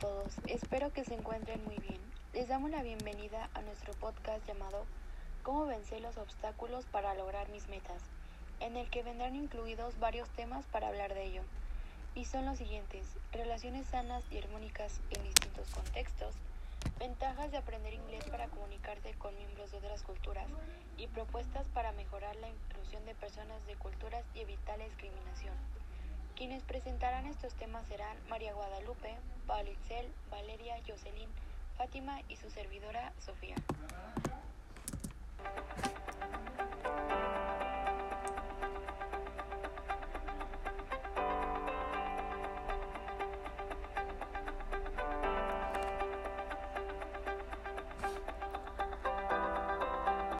todos, espero que se encuentren muy bien. Les damos la bienvenida a nuestro podcast llamado Cómo vencer los obstáculos para lograr mis metas, en el que vendrán incluidos varios temas para hablar de ello. Y son los siguientes, relaciones sanas y armónicas en distintos contextos, ventajas de aprender inglés para comunicarte con miembros de otras culturas y propuestas para mejorar la inclusión de personas de culturas y evitar la discriminación. Quienes presentarán estos temas serán María Guadalupe, Palitzel, Valeria, Jocelyn, Fátima y su servidora Sofía.